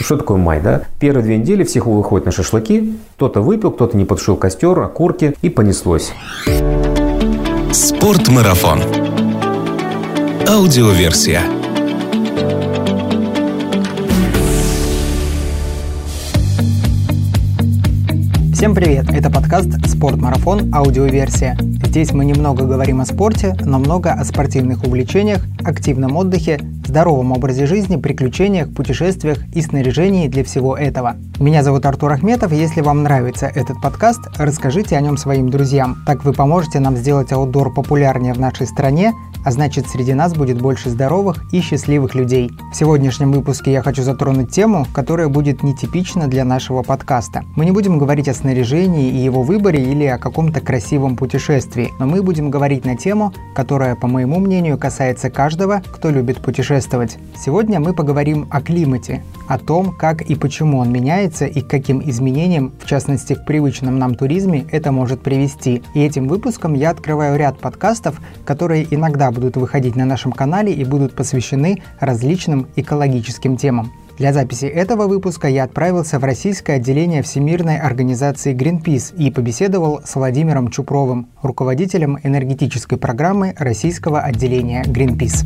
Что такое май, да? Первые две недели всех выходят на шашлыки, кто-то выпил, кто-то не потушил костер, окурки, и понеслось. Спортмарафон. Аудиоверсия. Всем привет! Это подкаст «Спортмарафон. Аудиоверсия». Здесь мы немного говорим о спорте, но много о спортивных увлечениях, активном отдыхе, здоровом образе жизни, приключениях, путешествиях и снаряжении для всего этого. Меня зовут Артур Ахметов, если вам нравится этот подкаст, расскажите о нем своим друзьям. Так вы поможете нам сделать аутдор популярнее в нашей стране, а значит среди нас будет больше здоровых и счастливых людей. В сегодняшнем выпуске я хочу затронуть тему, которая будет нетипична для нашего подкаста. Мы не будем говорить о снаряжении и его выборе или о каком-то красивом путешествии, но мы будем говорить на тему, которая, по моему мнению, касается каждого, кто любит путешествовать. Сегодня мы поговорим о климате, о том, как и почему он меняется и к каким изменениям, в частности к привычным нам туризме, это может привести. И этим выпуском я открываю ряд подкастов, которые иногда будут выходить на нашем канале и будут посвящены различным экологическим темам. Для записи этого выпуска я отправился в российское отделение Всемирной организации Greenpeace и побеседовал с Владимиром Чупровым, руководителем энергетической программы российского отделения Greenpeace.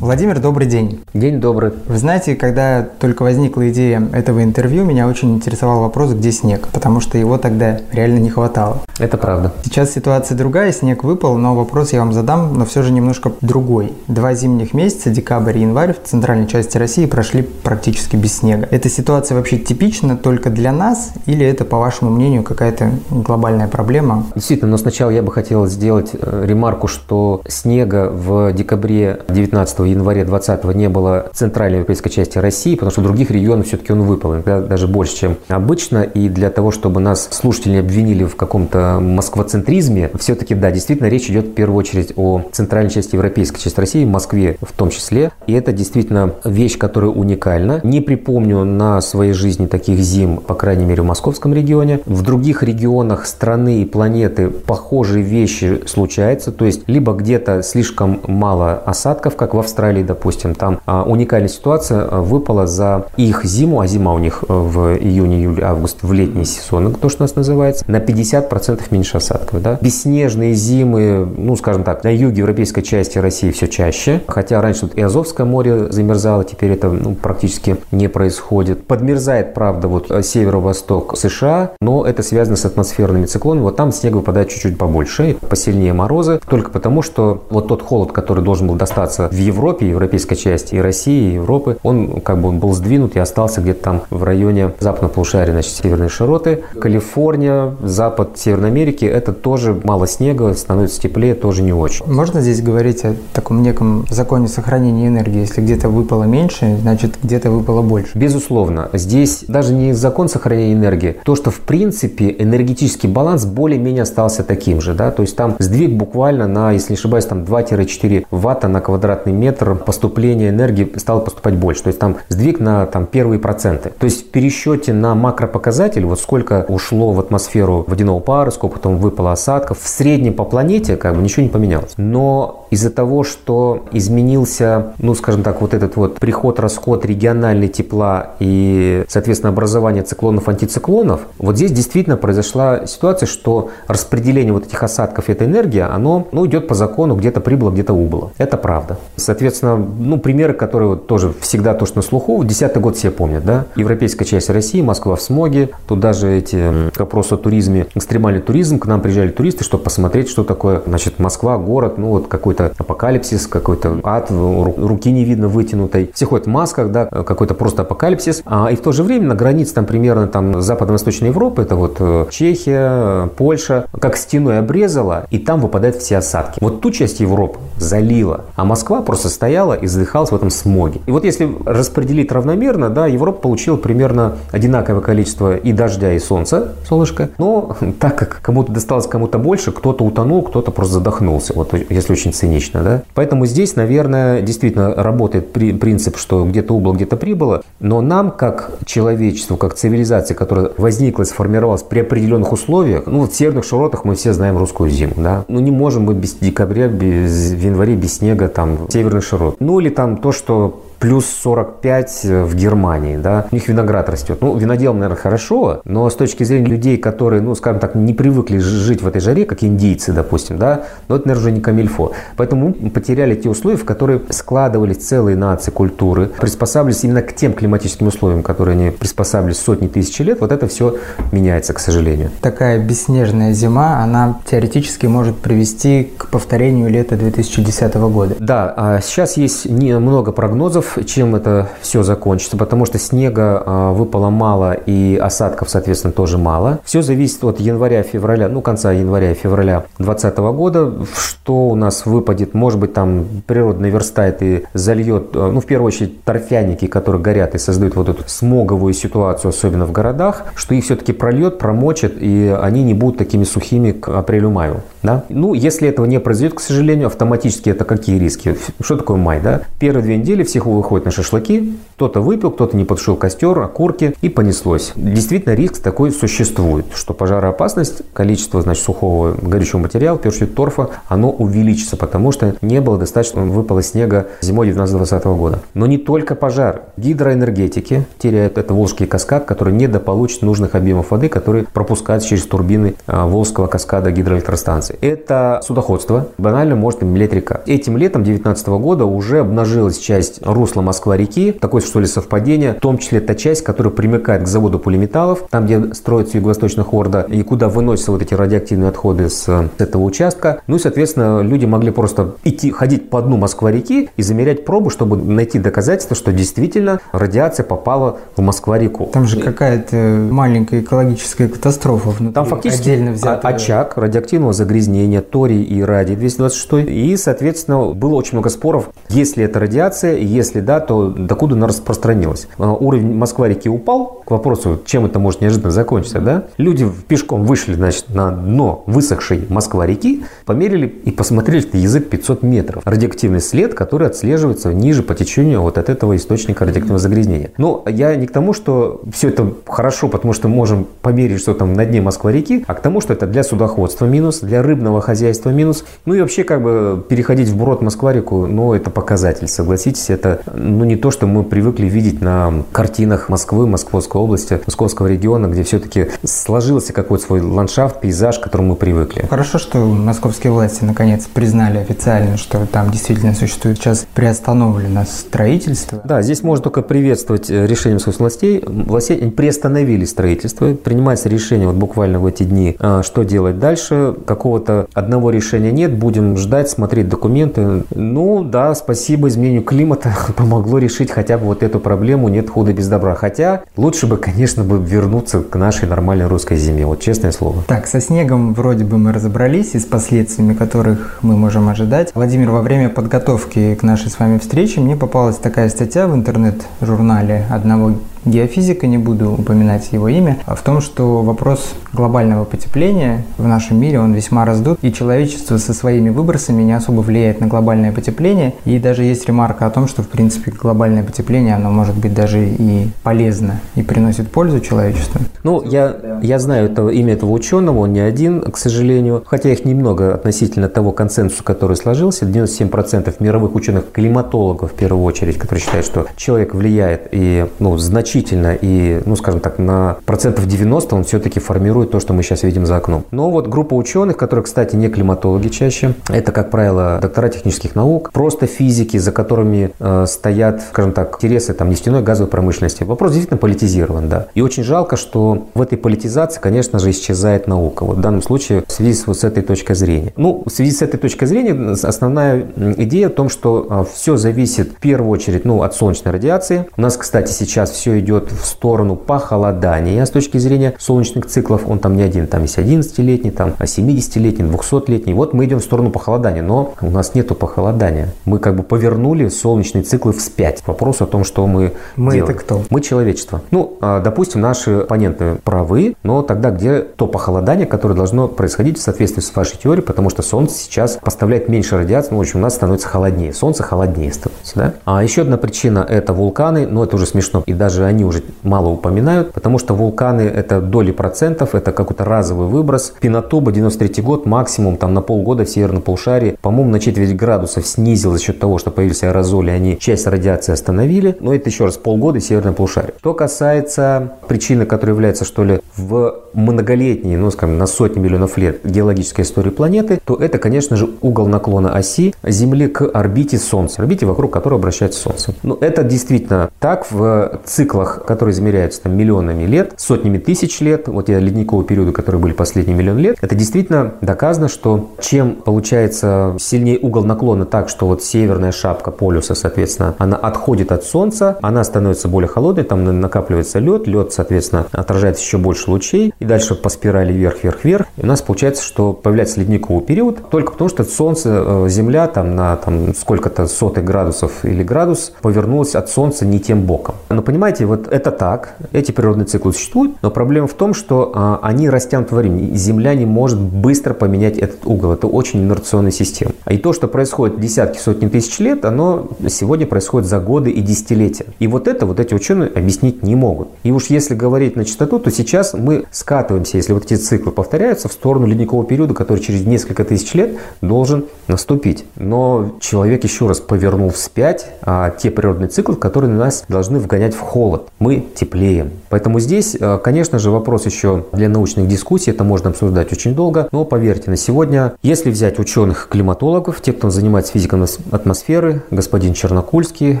Владимир, добрый день. День добрый. Вы знаете, когда только возникла идея этого интервью, меня очень интересовал вопрос, где снег, потому что его тогда реально не хватало. Это правда. Сейчас ситуация другая, снег выпал, но вопрос я вам задам, но все же немножко другой. Два зимних месяца, декабрь и январь, в центральной части России прошли практически без снега. Эта ситуация вообще типична только для нас или это, по вашему мнению, какая-то глобальная проблема? Действительно, но сначала я бы хотел сделать э, ремарку, что снега в декабре 19 январе 2020 не было в центральной европейской части России, потому что в других регионах все-таки он выпал, иногда даже больше, чем обычно. И для того, чтобы нас слушатели обвинили в каком-то москвоцентризме, все-таки, да, действительно, речь идет в первую очередь о центральной части европейской части России, Москве в том числе. И это действительно вещь, которая уникальна. Не припомню на своей жизни таких зим, по крайней мере, в московском регионе. В других регионах страны и планеты похожие вещи случаются. То есть, либо где-то слишком мало осадков, как в Австралии, допустим, там а, уникальная ситуация а, выпала за их зиму, а зима у них э, в июне, июле, август, в летний сезон, то, что у нас называется, на 50% меньше осадков. Да? Бесснежные зимы, ну, скажем так, на юге европейской части России все чаще, хотя раньше тут и Азовское море замерзало, теперь это ну, практически не происходит. Подмерзает, правда, вот э, северо-восток США, но это связано с атмосферными циклонами, вот там снег выпадает чуть-чуть побольше, посильнее морозы, только потому, что вот тот холод, который должен был достаться в Европе, европейской части, и России, и Европы, он как бы он был сдвинут и остался где-то там в районе западного полушария, значит, северной широты. Калифорния, запад Северной Америки, это тоже мало снега, становится теплее, тоже не очень. Можно здесь говорить о таком неком законе сохранения энергии? Если где-то выпало меньше, значит где-то выпало больше. Безусловно. Здесь даже не закон сохранения энергии, то, что в принципе энергетический баланс более-менее остался таким же, да, то есть там сдвиг буквально на, если не ошибаюсь, там 2-4 ватта на квадратный метр поступления энергии стало поступать больше. То есть там сдвиг на там, первые проценты. То есть в пересчете на макропоказатель, вот сколько ушло в атмосферу водяного пара, сколько потом выпало осадков, в среднем по планете как бы ничего не поменялось. Но из-за того, что изменился, ну, скажем так, вот этот вот приход-расход региональной тепла и, соответственно, образование циклонов-антициклонов, вот здесь действительно произошла ситуация, что распределение вот этих осадков, этой энергии, оно, ну, идет по закону, где-то прибыло, где-то убыло. Это правда. Соответственно, ну, примеры, которые вот тоже всегда то, что на слуху. Десятый год все помнят, да? Европейская часть России, Москва в смоге. Тут даже эти к вопросу о туризме, экстремальный туризм. К нам приезжали туристы, чтобы посмотреть, что такое, значит, Москва, город, ну, вот какой-то апокалипсис, какой-то ад, руки не видно вытянутой. Все ходят в масках, да, какой-то просто апокалипсис. А, и в то же время на границе там примерно там западно-восточной Европы, это вот э, Чехия, Польша, как стеной обрезала, и там выпадают все осадки. Вот ту часть Европы залила, а Москва просто стояла и задыхалась в этом смоге. И вот если распределить равномерно, да, Европа получила примерно одинаковое количество и дождя, и солнца, солнышко. Но так как кому-то досталось кому-то больше, кто-то утонул, кто-то просто задохнулся, вот если очень цинично, да. Поэтому здесь, наверное, действительно работает при, принцип, что где-то убыло, где-то прибыло, но нам, как человечеству, как цивилизации, которая возникла сформировалась при определенных условиях, ну вот в северных широтах мы все знаем русскую зиму, да, ну не можем мы без декабря, без января, без снега, там, северных широт. Ну или там то, что плюс 45 в Германии, да, у них виноград растет. Ну, виноделом, наверное, хорошо, но с точки зрения людей, которые, ну, скажем так, не привыкли жить в этой жаре, как индийцы, допустим, да, но это, наверное, уже не камильфо. Поэтому мы потеряли те условия, в которые складывались целые нации, культуры, приспосабливались именно к тем климатическим условиям, которые они приспосабливались сотни тысяч лет. Вот это все меняется, к сожалению. Такая бесснежная зима, она теоретически может привести к повторению лета 2010 года. Да, а сейчас есть много прогнозов, чем это все закончится, потому что снега а, выпало мало и осадков, соответственно, тоже мало. Все зависит от января-февраля, ну, конца января и февраля 2020 года, что у нас выпадет. Может быть, там природа наверстает и зальет, а, ну, в первую очередь, торфяники, которые горят и создают вот эту смоговую ситуацию, особенно в городах, что их все-таки прольет, промочит, и они не будут такими сухими к апрелю-маю. Да? Ну, если этого не произойдет, к сожалению, автоматически это какие риски? Что такое май? Да? Первые две недели всех выходят на шашлыки, кто-то выпил, кто-то не потушил костер, окурки и понеслось. Действительно, риск такой существует, что пожароопасность, количество значит, сухого горючего материала, очередь торфа, оно увеличится, потому что не было достаточно выпало снега зимой 19-20 года. Но не только пожар. Гидроэнергетики теряют это Волжский каскад, который недополучит нужных объемов воды, которые пропускают через турбины а, Волжского каскада гидроэлектростанции. Это судоходство. Банально может млеть река. Этим летом 2019 года уже обнажилась часть русла Москва-реки. Такое, что ли, совпадение. В том числе та часть, которая примыкает к заводу полиметаллов, там, где строится юго-восточная хорда, и куда выносятся вот эти радиоактивные отходы с этого участка. Ну и, соответственно, люди могли просто идти, ходить по дну Москва-реки и замерять пробу, чтобы найти доказательства, что действительно радиация попала в Москва-реку. Там же какая-то маленькая экологическая катастрофа внутри. Там фактически отдельно взятая. очаг радиоактивного загрязнения торий и радий 226. И, соответственно, было очень много споров, если это радиация, если да, то докуда она распространилась. А, уровень Москва-реки упал. К вопросу, чем это может неожиданно закончиться, да? Люди пешком вышли, значит, на дно высохшей Москва-реки, померили и посмотрели, что язык 500 метров. Радиоактивный след, который отслеживается ниже по течению вот от этого источника радиоактивного загрязнения. Но я не к тому, что все это хорошо, потому что можем померить, что там на дне Москва-реки, а к тому, что это для судоходства минус, для рыбного хозяйства минус. Ну и вообще как бы переходить в брод Москва-реку, ну это показатель, согласитесь, это ну не то, что мы привыкли видеть на картинах Москвы, Московской области, Московского региона, где все-таки сложился какой-то свой ландшафт, пейзаж, к которому мы привыкли. Хорошо, что московские власти наконец признали официально, что там действительно существует сейчас приостановлено строительство. Да, здесь можно только приветствовать э, решение московских властей. Властей они приостановили строительство, принимается решение вот буквально в эти дни, а, что делать дальше. Какого-то одного решения нет, будем ждать, смотреть документы. Ну да, спасибо изменению климата помогло решить хотя бы вот эту проблему, нет худа без добра. Хотя лучше бы, конечно, бы вернуться к нашей нормальной русской зиме, вот честное слово. Так, со снегом вроде бы мы разобрались и с последствиями, которых мы можем ожидать. Владимир, во время подготовки к нашей с вами встрече мне попалась такая статья в интернет-журнале одного геофизика, не буду упоминать его имя, а в том, что вопрос глобального потепления в нашем мире, он весьма раздут, и человечество со своими выбросами не особо влияет на глобальное потепление, и даже есть ремарка о том, что, в принципе, глобальное потепление, оно может быть даже и полезно, и приносит пользу человечеству. Ну, я, я знаю это, имя этого ученого, он не один, к сожалению, хотя их немного относительно того консенсуса, который сложился, 97% мировых ученых, климатологов в первую очередь, которые считают, что человек влияет и, ну, значительно значительно, и, ну, скажем так, на процентов 90 он все-таки формирует то, что мы сейчас видим за окном. Но вот группа ученых, которые, кстати, не климатологи чаще, это, как правило, доктора технических наук, просто физики, за которыми э, стоят, скажем так, интересы там, нефтяной газовой промышленности. Вопрос действительно политизирован, да. И очень жалко, что в этой политизации, конечно же, исчезает наука. Вот в данном случае в связи с, вот с этой точкой зрения. Ну, в связи с этой точкой зрения основная идея в том, что э, все зависит в первую очередь ну, от солнечной радиации. У нас, кстати, сейчас все идет в сторону похолодания с точки зрения солнечных циклов. Он там не один, там есть 11-летний, там 70-летний, 200-летний. Вот мы идем в сторону похолодания, но у нас нету похолодания. Мы как бы повернули солнечные циклы вспять. Вопрос о том, что мы Мы делаем. это кто? Мы человечество. Ну, а, допустим, наши оппоненты правы, но тогда где то похолодание, которое должно происходить в соответствии с вашей теорией, потому что Солнце сейчас поставляет меньше радиации, ну, в общем, у нас становится холоднее. Солнце холоднее становится, да? А еще одна причина – это вулканы, но это уже смешно. И даже они уже мало упоминают, потому что вулканы это доли процентов, это какой-то разовый выброс. Пинотоба 93 год максимум там на полгода в северном полушарии, по-моему, на четверть градусов снизил за счет того, что появились аэрозоли, они часть радиации остановили. Но это еще раз полгода северное полушарие. Что касается причины, которая является, что ли, в многолетней, ну, скажем, на сотни миллионов лет геологической истории планеты, то это, конечно же, угол наклона оси Земли к орбите Солнца, орбите, вокруг которой обращается Солнце. Ну, это действительно так в циклах, которые измеряются там, миллионами лет, сотнями тысяч лет, вот я ледникового периода, которые были последние миллион лет, это действительно доказано, что чем получается сильнее угол наклона так, что вот северная шапка полюса, соответственно, она отходит от Солнца, она становится более холодной, там накапливается лед, лед, соответственно, отражает еще больше лучей, и дальше по спирали вверх, вверх, вверх. И у нас получается, что появляется ледниковый период только потому, что Солнце, э, Земля там на там, сколько-то сотых градусов или градус повернулась от Солнца не тем боком. Но понимаете, вот это так, эти природные циклы существуют, но проблема в том, что а, они растянуты во времени. Земля не может быстро поменять этот угол. Это очень инерционная система. И то, что происходит десятки, сотни тысяч лет, оно сегодня происходит за годы и десятилетия. И вот это вот эти ученые объяснить не могут. И уж если говорить на частоту, то сейчас мы скатываемся, если вот эти циклы повторяются, в сторону ледникового периода, который через несколько тысяч лет должен наступить. Но человек еще раз повернул вспять а, те природные циклы, которые нас должны вгонять в холод. Мы теплеем. Поэтому здесь, а, конечно же, вопрос еще для научных дискуссий, это можно обсуждать очень долго, но поверьте, на сегодня, если взять ученых-климатологов, те, кто занимается физикой атмосферы, господин Чернокульский,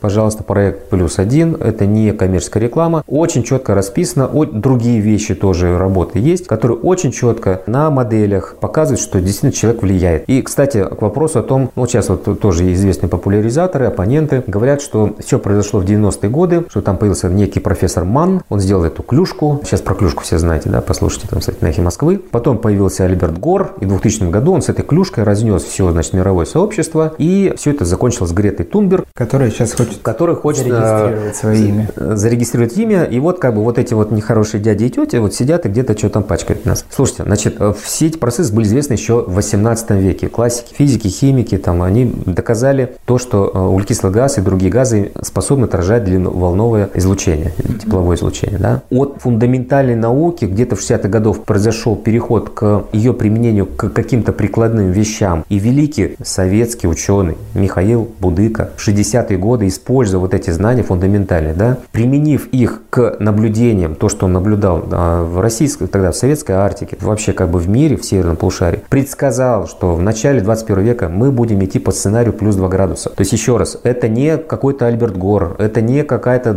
пожалуйста, проект «Плюс один», это не коммерческая реклама, очень четко расписано, другие вещи тоже работы есть, которые очень четко на моделях показывают, что действительно человек влияет. И, кстати, к вопросу о том, ну, сейчас вот тоже известные популяризаторы, оппоненты говорят, что все произошло в 90-е годы, что там появился некий профессор Ман, он сделал эту клюшку, сейчас про клюшку все знаете, да, послушайте там, кстати, на эхе Москвы. Потом появился Альберт Гор, и в 2000 году он с этой клюшкой разнес все, значит, мировое сообщество, и все это закончилось Гретой Тунберг. Которая сейчас хочет, который хочет э, зарегистрировать свое имя. Зарегистрировать имя, и вот как бы вот эти вот нехорошие дяди и тети вот сидят и где-то что там пачкают нас. Слушайте, значит, э, все эти процессы были известны еще в 18 веке. Классики, физики, химики, там, они доказали то, что э, углекислый газ и другие газы способны отражать длинноволновое излучение, тепловое излучение. Да? От фундаментальной науки где-то в 60-х годов произошел переход к ее применению к каким-то прикладным вещам. И великий советский ученый Михаил Будыка в 60-е годы, используя вот эти знания фундаментальные, да, применив их к наблюдениям, то, что он наблюдал да, в российской, тогда в советской Арктике, вообще как бы в мире, в северном полушарии, предсказал, что в начале 21 века мы будем идти по сценарию плюс 2 градуса. То есть еще раз, это не какой-то Альберт Гор, это не какая-то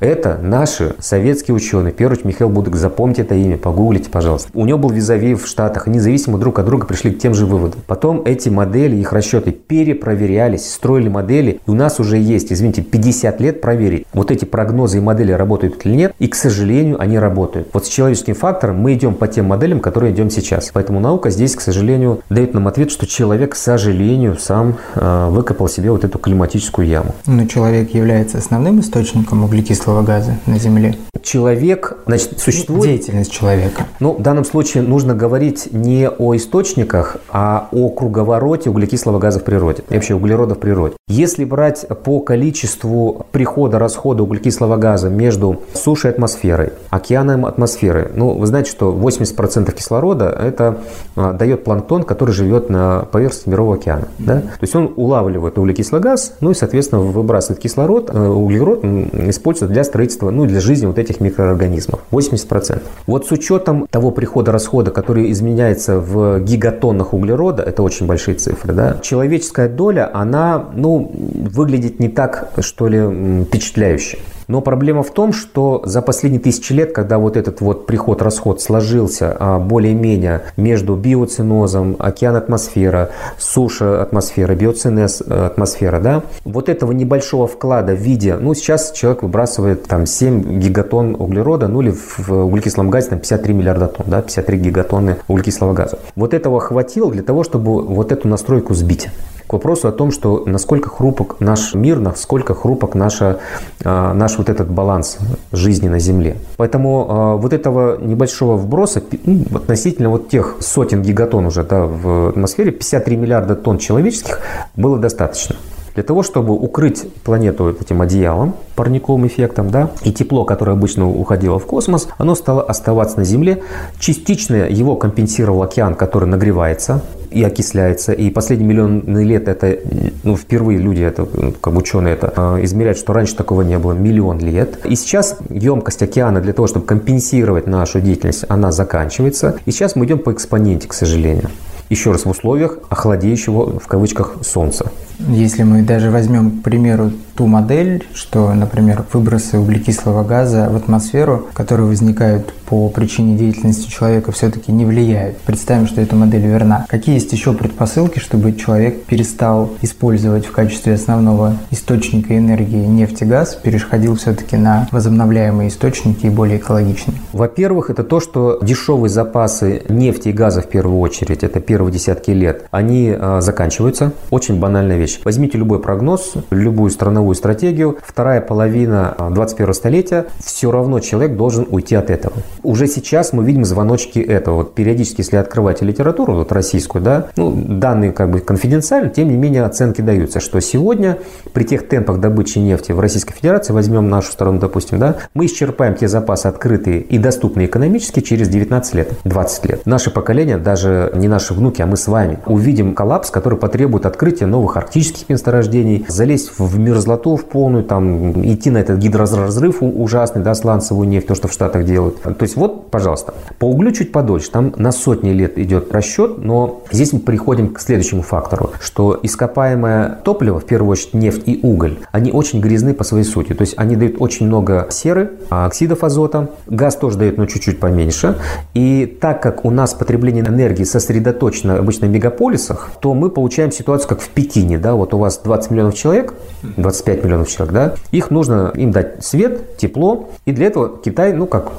Это наши советские ученые. Первый Михаил Будык, запомните это имя, погуглите, пожалуйста. У него был визави в Штатах, независимо друг от друга пришли к тем же выводам. Потом эти модели, их расчеты перепроверялись, строили модели, и у нас уже есть, извините, 50 лет проверить, вот эти прогнозы и модели работают или нет, и, к сожалению, они работают. Вот с человеческим фактором мы идем по тем моделям, которые идем сейчас. Поэтому наука здесь, к сожалению, дает нам ответ, что человек, к сожалению, сам э, выкопал себе вот эту климатическую яму. Но человек является основным источником углекислого газа на Земле. Человек, значит, существует... Деятельность человека. Ну, в данном случае нужно говорить не о источниках, а о круговороте углекислого газа в природе. И вообще углерода в природе. Если брать по количеству прихода-расхода углекислого газа между сушей и атмосферой, океаном атмосферы, ну, вы знаете, что 80% кислорода это а, дает планктон, который живет на поверхности Мирового океана. Да? То есть он улавливает углекислый газ, ну и, соответственно, выбрасывает кислород, э, углерод используется для строительства, ну для жизни вот этих микроорганизмов. 80%. Вот с учетом того прихода-расхода, который изменяется в гигатоннах углерода, это очень большие цифры, да, человеческая доля, она, ну, выглядит не так, что ли, впечатляюще. Но проблема в том, что за последние тысячи лет, когда вот этот вот приход-расход сложился а, более-менее между биоцинозом, океан-атмосфера, суша-атмосфера, биоцинез атмосфера, да, вот этого небольшого вклада в виде, ну, сейчас человек выбрасывает там 7 гигатон углерода, ну, или в углекислом газе там 53 миллиарда тонн, да, 53 гигатонны углекислого газа. Вот этого хватило для того, чтобы вот эту настройку сбить к вопросу о том, что насколько хрупок наш мир, насколько хрупок наша, а, наш вот этот баланс жизни на Земле. Поэтому а, вот этого небольшого вброса ну, относительно вот тех сотен гигатон уже да, в атмосфере, 53 миллиарда тонн человеческих было достаточно. Для того, чтобы укрыть планету этим одеялом, парниковым эффектом, да, и тепло, которое обычно уходило в космос, оно стало оставаться на Земле. Частично его компенсировал океан, который нагревается, и окисляется. И последние миллионы лет это, ну, впервые люди, это, как ученые это э, измеряют, что раньше такого не было миллион лет. И сейчас емкость океана для того, чтобы компенсировать нашу деятельность, она заканчивается. И сейчас мы идем по экспоненте, к сожалению. Еще раз, в условиях охладеющего, в кавычках, солнца. Если мы даже возьмем, к примеру, ту модель, что, например, выбросы углекислого газа в атмосферу, которые возникают по причине деятельности человека, все-таки не влияют. Представим, что эта модель верна. Какие есть еще предпосылки, чтобы человек перестал использовать в качестве основного источника энергии нефть и газ, переходил все-таки на возобновляемые источники и более экологичные? Во-первых, это то, что дешевые запасы нефти и газа в первую очередь, это первые десятки лет, они а, заканчиваются. Очень банальная вещь. Возьмите любой прогноз, любую страновую стратегию, вторая половина 21 а, столетия, все равно человек должен уйти от этого. Уже сейчас мы видим звоночки этого. Вот периодически, если открывать литературу, вот российскую, да, ну, данные как бы конфиденциальны, тем не менее оценки даются, что сегодня при тех темпах добычи нефти в Российской Федерации, возьмем нашу сторону, допустим, да, мы исчерпаем те запасы открытые и доступные экономически через 19 лет, 20 лет. Наше поколение, даже не наши внуки, а мы с вами, увидим коллапс, который потребует открытия новых арктических месторождений, залезть в мерзлоту в полную, там, идти на этот гидроразрыв ужасный, да, сланцевую нефть, то, что в Штатах делают. То есть вот, пожалуйста, по углю чуть подольше, там на сотни лет идет расчет, но здесь мы приходим к следующему фактору, что ископаемое топливо, в первую очередь нефть и уголь, они очень грязны по своей сути, то есть они дают очень много серы, а, оксидов азота, газ тоже дает, но чуть-чуть поменьше, и так как у нас потребление энергии сосредоточено обычно в мегаполисах, то мы получаем ситуацию, как в Пекине, да, вот у вас 20 миллионов человек, 25 миллионов человек, да, их нужно им дать свет, тепло, и для этого Китай, ну, как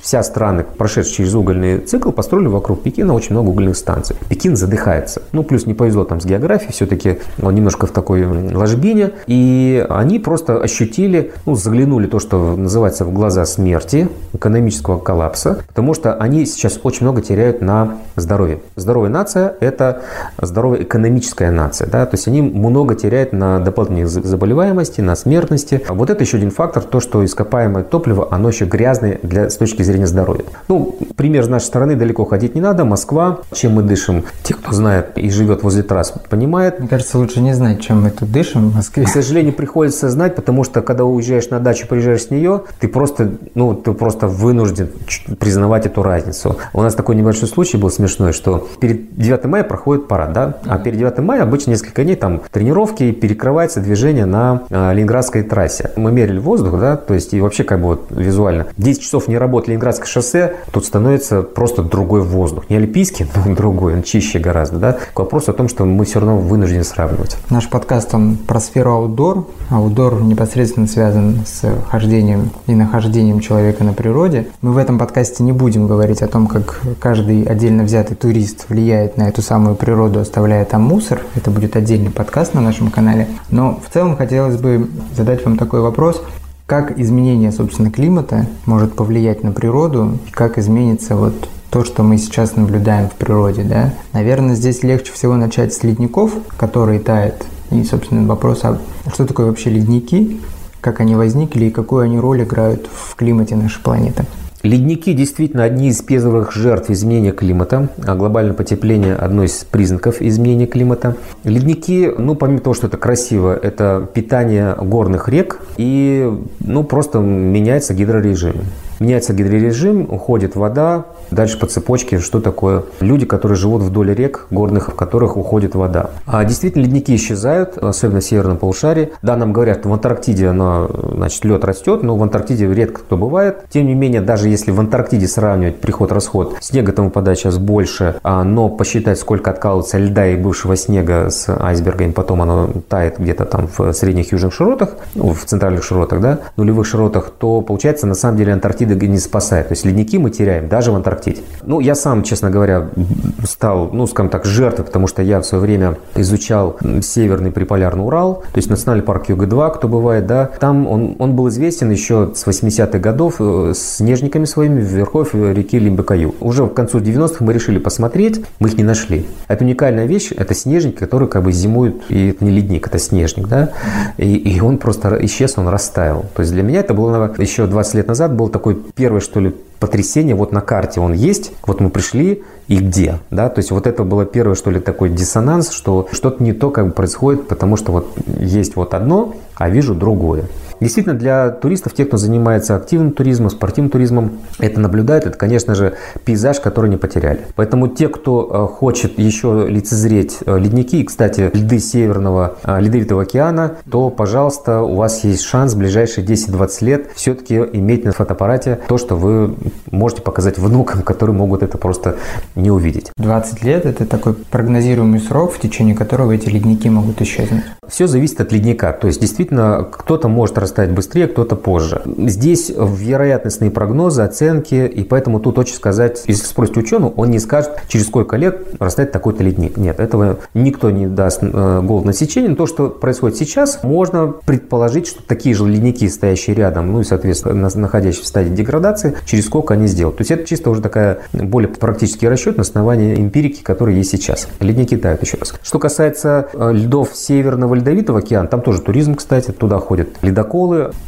вся страны, прошедшие через угольный цикл, построили вокруг Пекина очень много угольных станций. Пекин задыхается. Ну, плюс не повезло там с географией, все-таки он немножко в такой ложбине, и они просто ощутили, ну, заглянули то, что называется в глаза смерти, экономического коллапса, потому что они сейчас очень много теряют на здоровье. Здоровая нация – это здоровая экономическая нация, да, то есть они много теряют на дополнительной заболеваемости, на смертности. Вот это еще один фактор, то, что ископаемое топливо, оно еще грязное для, с точки зрения здоровья. Ну, пример с нашей стороны далеко ходить не надо. Москва, чем мы дышим, те, кто знает и живет возле трасс, понимает. Мне кажется, лучше не знать, чем мы тут дышим в Москве. К сожалению, приходится знать, потому что когда уезжаешь на дачу, приезжаешь с нее, ты просто, ну, ты просто вынужден признавать эту разницу. У нас такой небольшой случай был смешной, что перед 9 мая проходит парад, да, а перед 9 мая обычно несколько дней там тренировки, перекрывается движение на э, Ленинградской трассе. Мы мерили воздух, да, то есть и вообще как бы вот визуально. 10 часов не работает Ленинградское шоссе, тут становится просто другой воздух. Не альпийский, но другой, он чище гораздо, да. К вопросу о том, что мы все равно вынуждены сравнивать. Наш подкаст, он про сферу аутдор. Аутдор непосредственно связан с хождением и нахождением человека на природе. Мы в этом подкасте не будем говорить о том, как каждый отдельно взятый турист влияет на эту самую природу, оставляя там мусор. Это будет отдельный подкаст на нашем канале. Но в целом хотелось бы задать вам такой вопрос. Как изменение, собственно, климата может повлиять на природу, и как изменится вот то, что мы сейчас наблюдаем в природе, да? Наверное, здесь легче всего начать с ледников, которые тают. И, собственно, вопрос, а что такое вообще ледники, как они возникли и какую они роль играют в климате нашей планеты? Ледники действительно одни из первых жертв изменения климата, а глобальное потепление – одно из признаков изменения климата. Ледники, ну, помимо того, что это красиво, это питание горных рек и, ну, просто меняется гидрорежим. Меняется гидрорежим, уходит вода, дальше по цепочке, что такое люди, которые живут вдоль рек горных, в которых уходит вода. А действительно ледники исчезают, особенно в северном полушарии. Да, нам говорят, в Антарктиде оно, значит, лед растет, но в Антарктиде редко кто бывает. Тем не менее, даже если в Антарктиде сравнивать приход-расход, снега там выпадает сейчас больше, а, но посчитать, сколько откалывается льда и бывшего снега с айсбергами, потом оно тает где-то там в средних южных широтах, ну, в центральных широтах, да, нулевых широтах, то получается на самом деле Антарктида не спасает. То есть ледники мы теряем даже в Антарктиде. Ну, я сам, честно говоря, стал, ну, скажем так, жертвой, потому что я в свое время изучал северный приполярный Урал, то есть национальный парк Юга-2, кто бывает, да, там он, он был известен еще с 80-х годов э, с снежниками своими вверхов реки Лимбекаю. Уже к концу 90-х мы решили посмотреть, мы их не нашли. Это уникальная вещь, это снежники, которые как бы зимуют, и это не ледник, это снежник, да, и, и он просто исчез, он растаял. То есть для меня это было еще 20 лет назад, был такой первый, что ли, потрясение, вот на карте он есть, вот мы пришли, и где, да, то есть вот это было первое, что ли, такой диссонанс, что что-то не то как бы происходит, потому что вот есть вот одно, а вижу другое. Действительно, для туристов, тех, кто занимается активным туризмом, спортивным туризмом, это наблюдает, это, конечно же, пейзаж, который не потеряли. Поэтому те, кто э, хочет еще лицезреть э, ледники, и, кстати, льды Северного э, Ледовитого океана, то, пожалуйста, у вас есть шанс в ближайшие 10-20 лет все-таки иметь на фотоаппарате то, что вы можете показать внукам, которые могут это просто не увидеть. 20 лет – это такой прогнозируемый срок, в течение которого эти ледники могут исчезнуть. Все зависит от ледника. То есть, действительно, кто-то может растать быстрее, кто-то позже. Здесь вероятностные прогнозы, оценки, и поэтому тут очень сказать, если спросить ученого, он не скажет, через сколько лет растает такой-то ледник. Нет, этого никто не даст э, на сечение. Но то, что происходит сейчас, можно предположить, что такие же ледники, стоящие рядом, ну и, соответственно, находящиеся в стадии деградации, через сколько они сделают. То есть это чисто уже такая более практический расчет на основании эмпирики, которая есть сейчас. Ледники тают еще раз. Что касается э, льдов Северного Ледовитого океана, там тоже туризм, кстати, туда ходят ледоколы,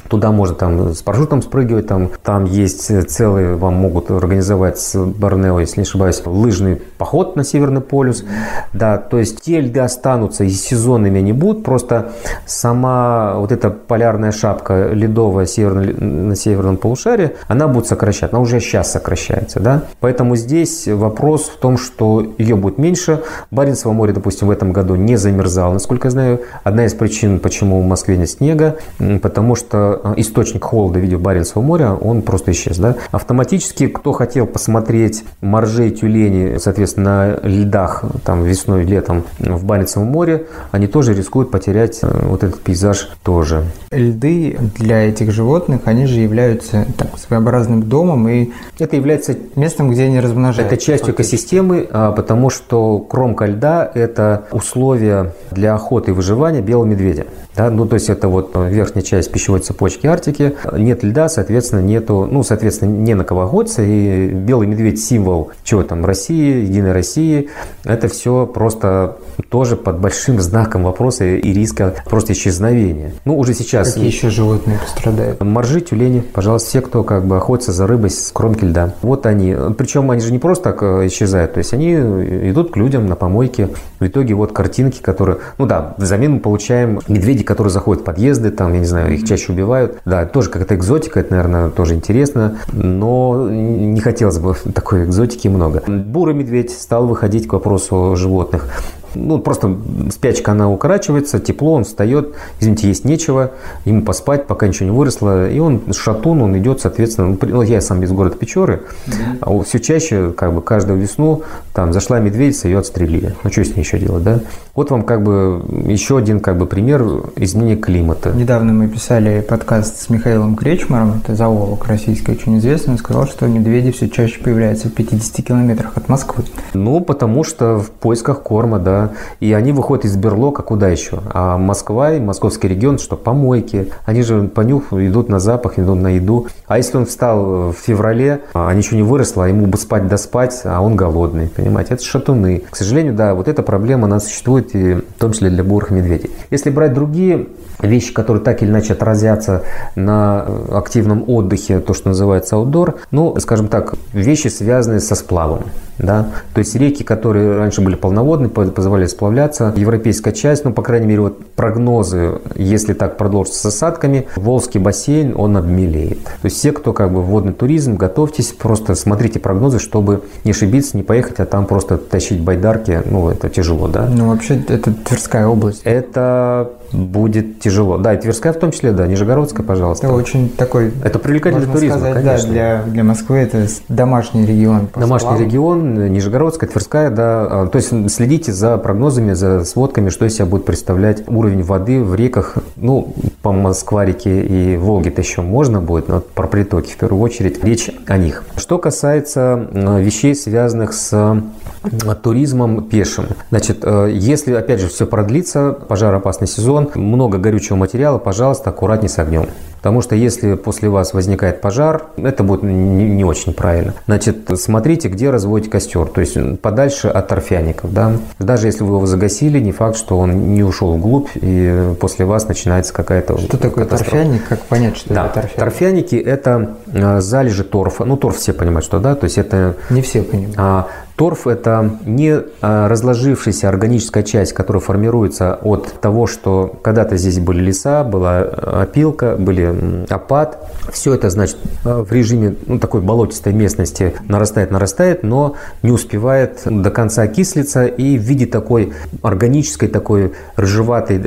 туда можно там с парашютом спрыгивать, там, там есть целые, вам могут организовать с Борнео, если не ошибаюсь, лыжный поход на Северный полюс. Да, то есть те льды останутся и сезонными они будут, просто сама вот эта полярная шапка ледовая северно, на северном полушарии, она будет сокращаться, она уже сейчас сокращается, да. Поэтому здесь вопрос в том, что ее будет меньше. Баренцево море, допустим, в этом году не замерзало, насколько я знаю. Одна из причин, почему в Москве нет снега, потому что э, источник холода в виде Баренцева моря, он просто исчез. Да? Автоматически, кто хотел посмотреть моржей, тюлени, соответственно, на льдах там, весной, летом в Баренцевом море, они тоже рискуют потерять э, вот этот пейзаж тоже. Льды для этих животных, они же являются так, своеобразным домом и это является местом, где они размножаются. Это частью экосистемы, а, потому что кромка льда – это условие для охоты и выживания белого медведя. Да, ну, то есть это вот верхняя часть пищевой цепочки Арктики. Нет льда, соответственно, нету, ну, соответственно, не на кого охотиться. И белый медведь символ чего там, России, Единой России. Это все просто тоже под большим знаком вопроса и риска просто исчезновения. Ну, уже сейчас... Какие еще животные пострадают? Моржи, тюлени, пожалуйста, все, кто как бы охотится за рыбой с кромки льда. Вот они. Причем они же не просто так э, исчезают, то есть они идут к людям на помойке. В итоге вот картинки, которые... Ну да, взамен мы получаем медведей, которые заходят в подъезды, там, я не знаю, их чаще убивают. Да, тоже какая-то экзотика, это, наверное, тоже интересно, но не хотелось бы такой экзотики много. Бурый медведь стал выходить к вопросу животных ну, просто спячка, она укорачивается, тепло, он встает, извините, есть нечего, ему поспать, пока ничего не выросло, и он шатун, он идет, соответственно, ну, я сам из города Печоры, mm-hmm. а все чаще, как бы, каждую весну, там, зашла медведица, ее отстрелили. Ну, что с ней еще делать, да? Вот вам, как бы, еще один, как бы, пример изменения климата. Недавно мы писали подкаст с Михаилом Кречмаром, это зоолог российский, очень известный, он сказал, что медведи все чаще появляются в 50 километрах от Москвы. Ну, потому что в поисках корма, да, и они выходят из берлога куда еще? А Москва и московский регион, что помойки, они же по нюху идут на запах, идут на еду. А если он встал в феврале, а ничего не выросло, а ему бы спать да спать, а он голодный, понимаете, это шатуны. К сожалению, да, вот эта проблема, она существует и в том числе для бурых медведей. Если брать другие вещи, которые так или иначе отразятся на активном отдыхе, то, что называется outdoor, ну, скажем так, вещи, связанные со сплавом. Да? То есть реки, которые раньше были полноводные, позволяли сплавляться. Европейская часть, ну, по крайней мере, вот прогнозы, если так продолжится с осадками, Волжский бассейн, он обмелеет. То есть все, кто как бы водный туризм, готовьтесь, просто смотрите прогнозы, чтобы не ошибиться, не поехать, а там просто тащить байдарки, ну, это тяжело, да? Ну, вообще, это Тверская область. Это будет тяжело. Да, и Тверская в том числе, да, Нижегородская, пожалуйста. Это очень такой... Это привлекательный туризм, сказать, конечно. Да, для, для Москвы это домашний регион. Домашний регион, Нижегородская, Тверская, да. А, то есть следите за прогнозами, за сводками, что из себя будет представлять уровень воды в реках. Ну, по Москварике и Волге-то еще можно будет, но про притоки в первую очередь речь о них. Что касается вещей, связанных с туризмом пешим. Значит, э, если, опять же, все продлится, пожароопасный сезон, много горючего материала, пожалуйста, аккуратней с огнем. Потому что если после вас возникает пожар, это будет не, не очень правильно. Значит, смотрите, где разводите костер. То есть подальше от торфяников. Да? Даже если вы его загасили, не факт, что он не ушел вглубь, и после вас начинается какая-то Что такое катастрофа. торфяник? Как понять, что да. это торфяник? Торфяники – это э, залежи торфа. Ну, торф все понимают, что да. То есть это... Не все понимают. А, Торф – это не а, разложившаяся органическая часть, которая формируется от того, что когда-то здесь были леса, была а, опилка, были опад. Все это, значит, а, в режиме ну, такой болотистой местности нарастает, нарастает, но не успевает до конца окислиться и в виде такой органической, такой рыжеватой,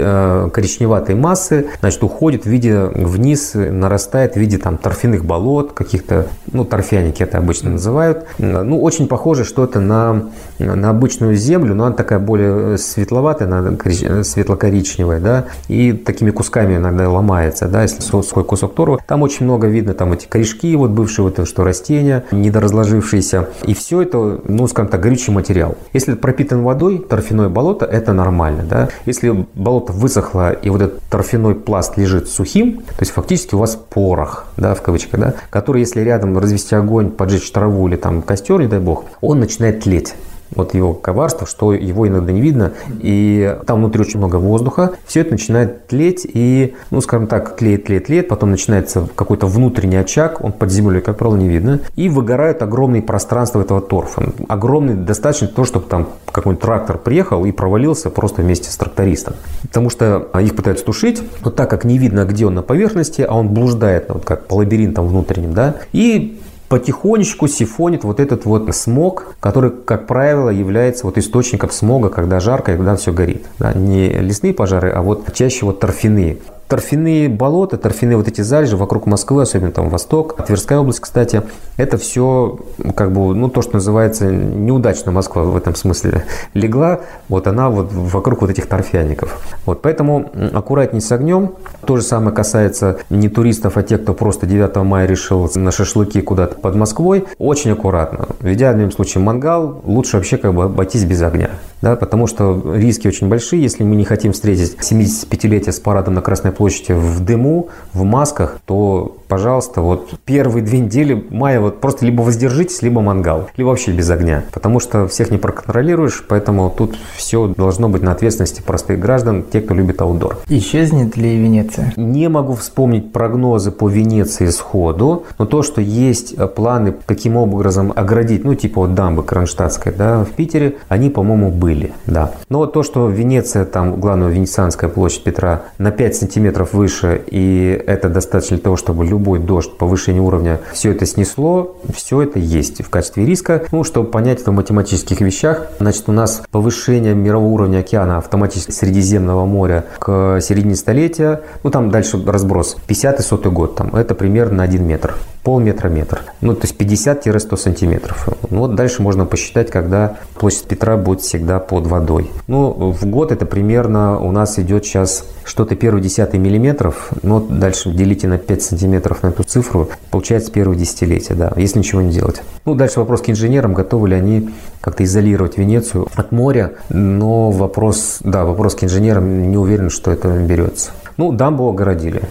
коричневатой массы, значит, уходит в виде вниз, нарастает в виде там торфяных болот, каких-то, ну, торфяники это обычно называют. Ну, очень похоже, что это на, на обычную землю, но она такая более светловатая, она светло-коричневая, да, и такими кусками иногда ломается, да, если сухой кусок торфа. Там очень много видно, там эти корешки, вот бывшие вот что растения, недоразложившиеся, и все это, ну, скажем так, горючий материал. Если пропитан водой, торфяное болото, это нормально, да. Если болото высохло, и вот этот торфяной пласт лежит сухим, то есть фактически у вас порох, да, в кавычках, да, который, если рядом развести огонь, поджечь траву или там костер, не дай бог, он начинает начинает тлеть вот его коварство, что его иногда не видно, и там внутри очень много воздуха, все это начинает тлеть, и, ну, скажем так, тлеет, тлеет, тлеет, потом начинается какой-то внутренний очаг, он под землей, как правило, не видно, и выгорают огромные пространства этого торфа. Огромный, достаточно то, чтобы там какой-нибудь трактор приехал и провалился просто вместе с трактористом. Потому что их пытаются тушить, но так как не видно, где он на поверхности, а он блуждает, вот как по лабиринтам внутренним, да, и потихонечку сифонит вот этот вот смог, который, как правило, является вот источником смога, когда жарко и когда все горит. Да, не лесные пожары, а вот чаще вот торфяные. Торфяные болота, торфяные вот эти залежи вокруг Москвы, особенно там Восток, Тверская область, кстати, это все как бы, ну, то, что называется неудачно Москва в этом смысле легла, вот она вот вокруг вот этих торфяников. Вот поэтому аккуратней с огнем. То же самое касается не туристов, а тех, кто просто 9 мая решил на шашлыки куда-то под Москвой. Очень аккуратно. В идеальном случае мангал, лучше вообще как бы обойтись без огня. Да, потому что риски очень большие, если мы не хотим встретить 75-летие с парадом на Красной площади в дыму, в масках, то, пожалуйста, вот первые две недели мая вот просто либо воздержитесь, либо мангал, либо вообще без огня. Потому что всех не проконтролируешь, поэтому тут все должно быть на ответственности простых граждан, те, кто любит аутдор. Исчезнет ли Венеция? Не могу вспомнить прогнозы по Венеции сходу, но то, что есть планы, каким образом оградить, ну, типа вот дамбы Кронштадтской, да, в Питере, они, по-моему, были, да. Но то, что Венеция, там, главная Венецианская площадь Петра на 5 сантиметров выше, и это достаточно для того, чтобы любой дождь, повышение уровня, все это снесло, все это есть в качестве риска. Ну, чтобы понять это в математических вещах, значит, у нас повышение мирового уровня океана автоматически Средиземного моря к середине столетия, ну, там дальше разброс, 50 и 100 год, там, это примерно на 1 метр полметра метр. Ну, то есть 50-100 сантиметров. Ну, вот дальше можно посчитать, когда площадь Петра будет всегда под водой. Ну, в год это примерно у нас идет сейчас что-то первый десятый миллиметров. Ну, дальше делите на 5 сантиметров на эту цифру. Получается первое десятилетие, да, если ничего не делать. Ну, дальше вопрос к инженерам, готовы ли они как-то изолировать Венецию от моря. Но вопрос, да, вопрос к инженерам, не уверен, что это берется. Ну, дамбу огородили.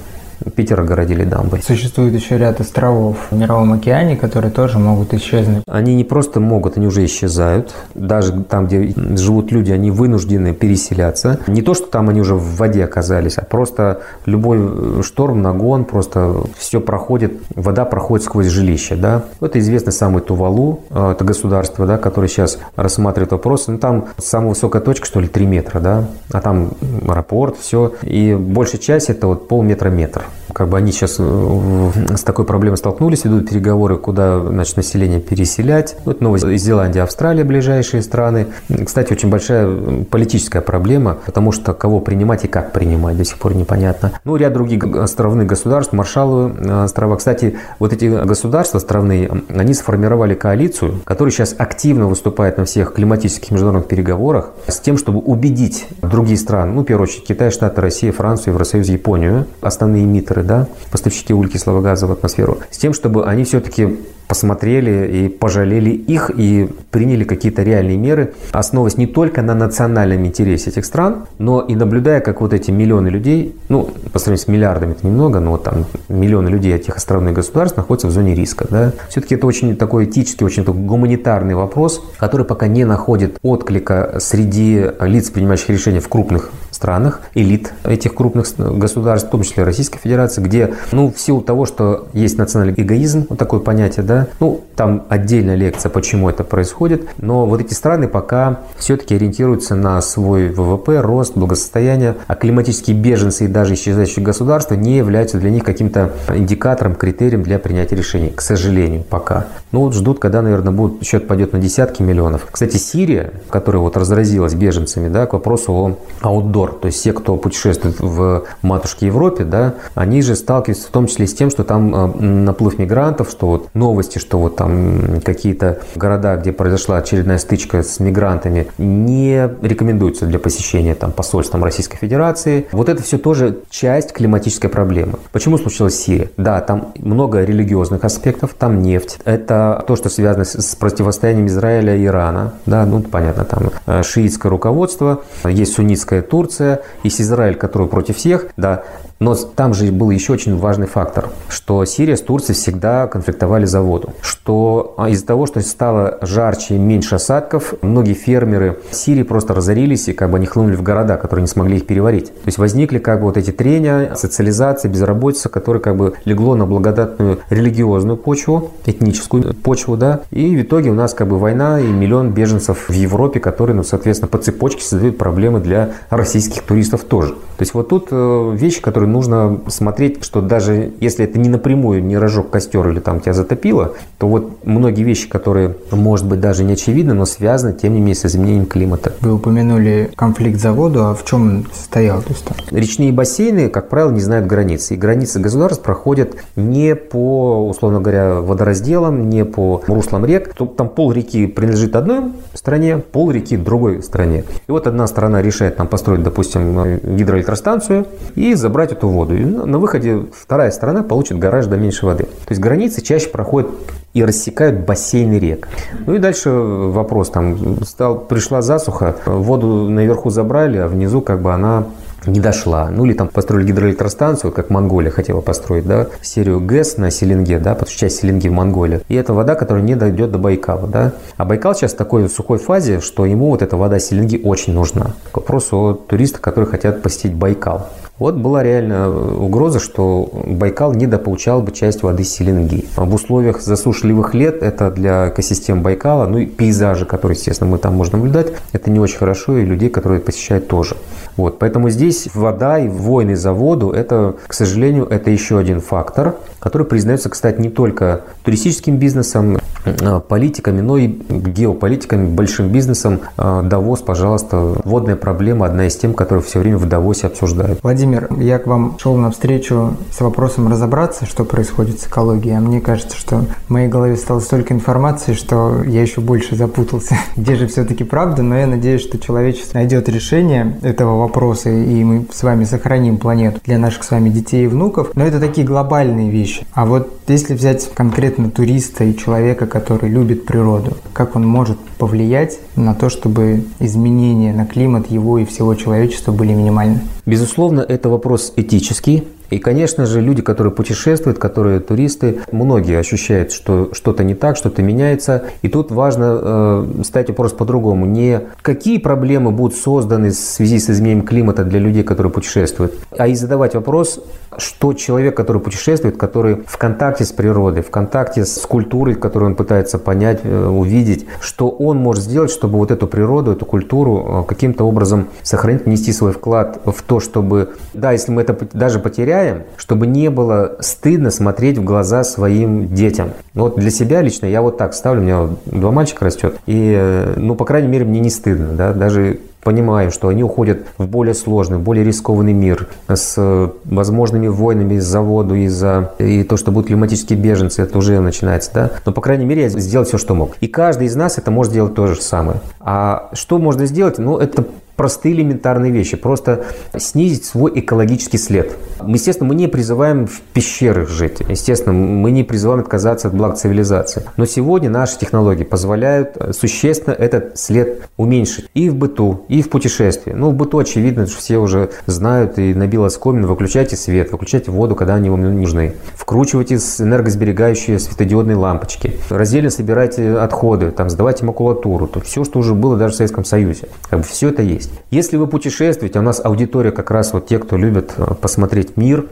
Питер огородили дамбой. Существует еще ряд островов в Мировом океане, которые тоже могут исчезнуть. Они не просто могут, они уже исчезают. Даже там, где живут люди, они вынуждены переселяться. Не то, что там они уже в воде оказались, а просто любой шторм, нагон, просто все проходит, вода проходит сквозь жилище. Да? Это известный самый Тувалу, э, это государство, да, которое сейчас рассматривает вопрос. Ну, там самая высокая точка, что ли, 3 метра, да? а там аэропорт, все. И большая часть это вот полметра-метр Yeah. Как бы они сейчас э, с такой проблемой столкнулись, идут переговоры, куда значит, население переселять. Вот Новая Зеландия, Австралия, ближайшие страны. Кстати, очень большая политическая проблема, потому что кого принимать и как принимать до сих пор непонятно. Ну, ряд других островных государств, Маршалловы э, острова. Кстати, вот эти государства островные, они сформировали коалицию, которая сейчас активно выступает на всех климатических международных переговорах с тем, чтобы убедить другие страны, ну, в первую очередь, Китай, Штаты, Россия, Францию, Евросоюз, Японию, основные эмиттеры, да, поставщики углекислого газа в атмосферу, с тем, чтобы они все-таки посмотрели и пожалели их и приняли какие-то реальные меры, основываясь не только на национальном интересе этих стран, но и наблюдая, как вот эти миллионы людей, ну, по сравнению с миллиардами это немного, но там миллионы людей этих островных государств находятся в зоне риска. Да? Все-таки это очень такой этический, очень такой гуманитарный вопрос, который пока не находит отклика среди лиц, принимающих решения в крупных странах, элит этих крупных государств, в том числе Российской Федерации, где, ну, в силу того, что есть национальный эгоизм, вот такое понятие, да, ну, там отдельная лекция, почему это происходит, но вот эти страны пока все-таки ориентируются на свой ВВП, рост, благосостояние, а климатические беженцы и даже исчезающие государства не являются для них каким-то индикатором, критерием для принятия решений, к сожалению, пока. Ну, вот ждут, когда, наверное, будет, счет пойдет на десятки миллионов. Кстати, Сирия, которая вот разразилась беженцами, да, к вопросу о аутдор то есть все, кто путешествует в матушке Европе, да, они же сталкиваются в том числе с тем, что там э, наплыв мигрантов, что вот новости, что вот там какие-то города, где произошла очередная стычка с мигрантами, не рекомендуются для посещения там посольством Российской Федерации. Вот это все тоже часть климатической проблемы. Почему случилась Сирия? Да, там много религиозных аспектов, там нефть. Это то, что связано с противостоянием Израиля и Ирана. Да, ну понятно, там э, шиитское руководство, есть суннитская Турция, есть Израиль, который против всех, да, но там же был еще очень важный фактор, что Сирия с Турцией всегда конфликтовали за воду. Что а, из-за того, что стало жарче и меньше осадков, многие фермеры Сирии просто разорились и как бы они хлынули в города, которые не смогли их переварить. То есть возникли как бы вот эти трения, социализация, безработица, которая как бы легло на благодатную религиозную почву, этническую почву, да. И в итоге у нас как бы война и миллион беженцев в Европе, которые, ну, соответственно, по цепочке создают проблемы для российских туристов тоже. То есть вот тут э, вещи, которые нужно смотреть, что даже если это не напрямую не разжег костер или там тебя затопило, то вот многие вещи, которые, может быть, даже не очевидны, но связаны, тем не менее, с изменением климата. Вы упомянули конфликт за воду, а в чем он состоял? То есть, там? Речные бассейны, как правило, не знают границы. И границы государств проходят не по, условно говоря, водоразделам, не по руслам рек. Там пол реки принадлежит одной стране, пол реки другой стране. И вот одна страна решает там построить, допустим, гидроэлектростанцию и забрать эту воду. И на выходе вторая сторона получит гораздо меньше воды. То есть границы чаще проходят и рассекают бассейны рек. Ну и дальше вопрос там стал, пришла засуха, воду наверху забрали, а внизу как бы она не дошла. Ну или там построили гидроэлектростанцию, как Монголия хотела построить, да, серию ГЭС на Селенге, да, потому что часть Селенги в Монголии. И это вода, которая не дойдет до Байкала, да. А Байкал сейчас в такой сухой фазе, что ему вот эта вода Селенги очень нужна. К вопросу о туристах, которые хотят посетить Байкал. Вот была реальная угроза, что Байкал недополучал бы часть воды Селенги. В условиях засушливых лет это для экосистем Байкала, ну и пейзажи, которые, естественно, мы там можем наблюдать, это не очень хорошо, и людей, которые посещают тоже. Вот, поэтому здесь вода и войны за воду, это, к сожалению, это еще один фактор, который признается, кстати, не только туристическим бизнесом, а, политиками, но и геополитиками, большим бизнесом. А, Давос, пожалуйста, водная проблема, одна из тем, которые все время в Давосе обсуждают. Владимир, я к вам шел на встречу с вопросом разобраться, что происходит с экологией, а мне кажется, что в моей голове стало столько информации, что я еще больше запутался, где же все-таки правда, но я надеюсь, что человечество найдет решение этого вопроса, и мы с вами сохраним планету для наших с вами детей и внуков. Но это такие глобальные вещи. А вот если взять конкретно туриста и человека, который любит природу, как он может повлиять на то, чтобы изменения на климат его и всего человечества были минимальны? Безусловно, это вопрос этический, и, конечно же, люди, которые путешествуют, которые туристы, многие ощущают, что что-то не так, что-то меняется. И тут важно э, ставить вопрос по-другому. Не какие проблемы будут созданы в связи с изменением климата для людей, которые путешествуют, а и задавать вопрос, что человек, который путешествует, который в контакте с природой, в контакте с культурой, которую он пытается понять, э, увидеть, что он может сделать, чтобы вот эту природу, эту культуру э, каким-то образом сохранить, внести свой вклад в то, чтобы, да, если мы это даже потеряем, поощряем, чтобы не было стыдно смотреть в глаза своим детям. Вот для себя лично я вот так ставлю, у меня два мальчика растет, и, э, ну, по крайней мере, мне не стыдно, да, даже понимаем, что они уходят в более сложный, более рискованный мир с э, возможными войнами из-за воду, из-за и то, что будут климатические беженцы, это уже начинается, да. Но, по крайней мере, я сделал все, что мог. И каждый из нас это может сделать то же самое. А что можно сделать? Ну, это простые элементарные вещи. Просто снизить свой экологический след. Естественно, мы не призываем в пещерах жить. Естественно, мы не призываем отказаться от благ цивилизации. Но сегодня наши технологии позволяют существенно этот след уменьшить. И в быту, и в путешествии. Ну, в быту очевидно, что все уже знают и набило скомин. Выключайте свет, выключайте воду, когда они вам нужны. Вкручивайте энергосберегающие светодиодные лампочки. Раздельно собирайте отходы, там, сдавайте макулатуру. То все, что уже было даже в Советском Союзе. Как бы все это есть есть. Если вы путешествуете, а у нас аудитория как раз вот те, кто любит э, посмотреть мир,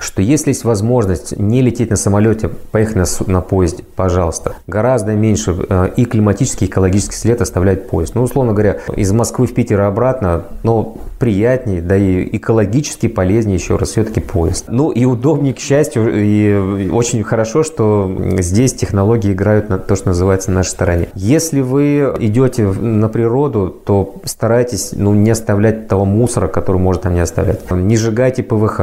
что если есть возможность не лететь на самолете, поехать на, на поезде, пожалуйста. Гораздо меньше э, и климатический, и экологический след оставляет поезд. Ну, условно говоря, из Москвы в Питер и обратно, ну, приятнее, да и экологически полезнее еще раз все-таки поезд. Ну и удобнее, к счастью, и очень хорошо, что здесь технологии играют на то, что называется, на нашей стороне. Если вы идете на природу, то старайтесь ну, не оставлять того мусора, который может там не оставлять. Не сжигайте ПВХ.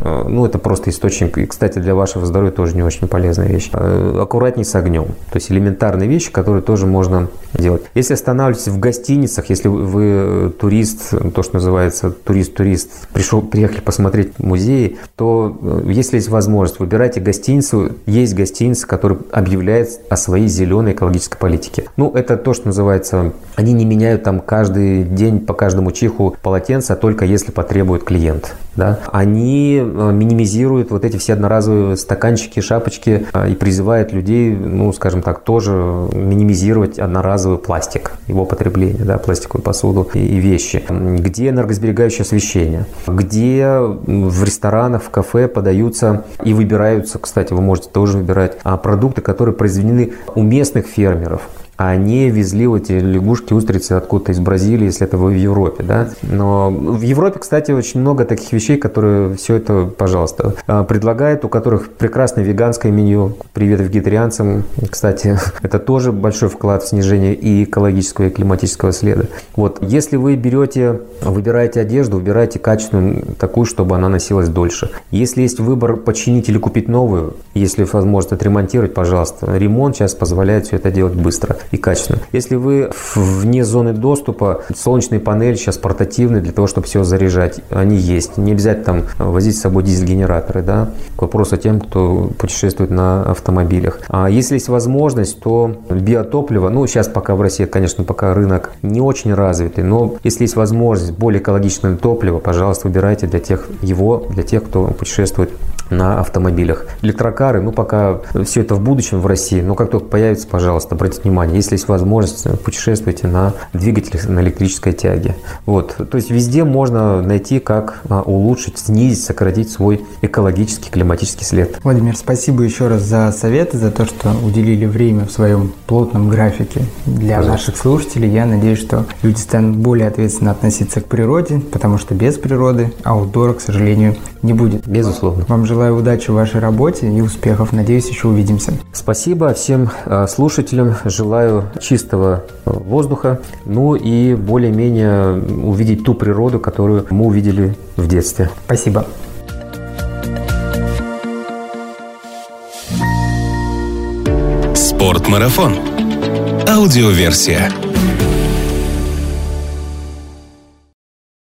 Э, ну, это просто источник, и, кстати, для вашего здоровья тоже не очень полезная вещь. Э, аккуратней с огнем. То есть элементарные вещи, которые тоже можно делать. Если останавливаетесь в гостиницах, если вы турист, то, что называется турист-турист, пришел, приехали посмотреть музеи, то э, если есть возможность, выбирайте гостиницу. Есть гостиница, которая объявляет о своей зеленой экологической политике. Ну, это то, что называется, они не меняют там каждый день по каждому чиху полотенца, только если потребует клиент. Да? Они э, минимизируют минимизирует вот эти все одноразовые стаканчики, шапочки а, и призывает людей, ну, скажем так, тоже минимизировать одноразовый пластик, его потребление, да, пластиковую посуду и вещи. Где энергосберегающее освещение? Где в ресторанах, в кафе подаются и выбираются, кстати, вы можете тоже выбирать а, продукты, которые произведены у местных фермеров они везли вот эти лягушки, устрицы откуда-то из Бразилии, если это вы в Европе, да. Но в Европе, кстати, очень много таких вещей, которые все это, пожалуйста, а, предлагают, у которых прекрасное веганское меню. Привет вегетарианцам, кстати, это тоже большой вклад в снижение и экологического, и климатического следа. Вот, если вы берете, выбираете одежду, выбирайте качественную, такую, чтобы она носилась дольше. Если есть выбор починить или купить новую, если возможность отремонтировать, пожалуйста. Ремонт сейчас позволяет все это делать быстро и качественно. Если вы вне зоны доступа, солнечные панели сейчас портативные для того, чтобы все заряжать, они есть. Не обязательно там возить с собой дизель-генераторы, да. К вопросу тем, кто путешествует на автомобилях. А если есть возможность, то биотопливо, ну, сейчас пока в России, конечно, пока рынок не очень развитый, но если есть возможность более экологичное топливо, пожалуйста, выбирайте для тех его, для тех, кто путешествует на автомобилях. Электрокары, ну, пока все это в будущем в России, но как только появится, пожалуйста, обратите внимание, если есть возможность, путешествуйте на двигателях на электрической тяге. Вот. То есть везде можно найти, как а, улучшить, снизить, сократить свой экологический, климатический след. Владимир, спасибо еще раз за советы, за то, что уделили время в своем плотном графике для Пожалуйста. наших слушателей. Я надеюсь, что люди станут более ответственно относиться к природе, потому что без природы аутдора, к сожалению, не будет. Безусловно. Вам желаю удачи в вашей работе и успехов. Надеюсь, еще увидимся. Спасибо всем а, слушателям. Желаю чистого а, воздуха, ну и более-менее увидеть ту природу, которую мы увидели в детстве. Спасибо. Спортмарафон. Аудиоверсия.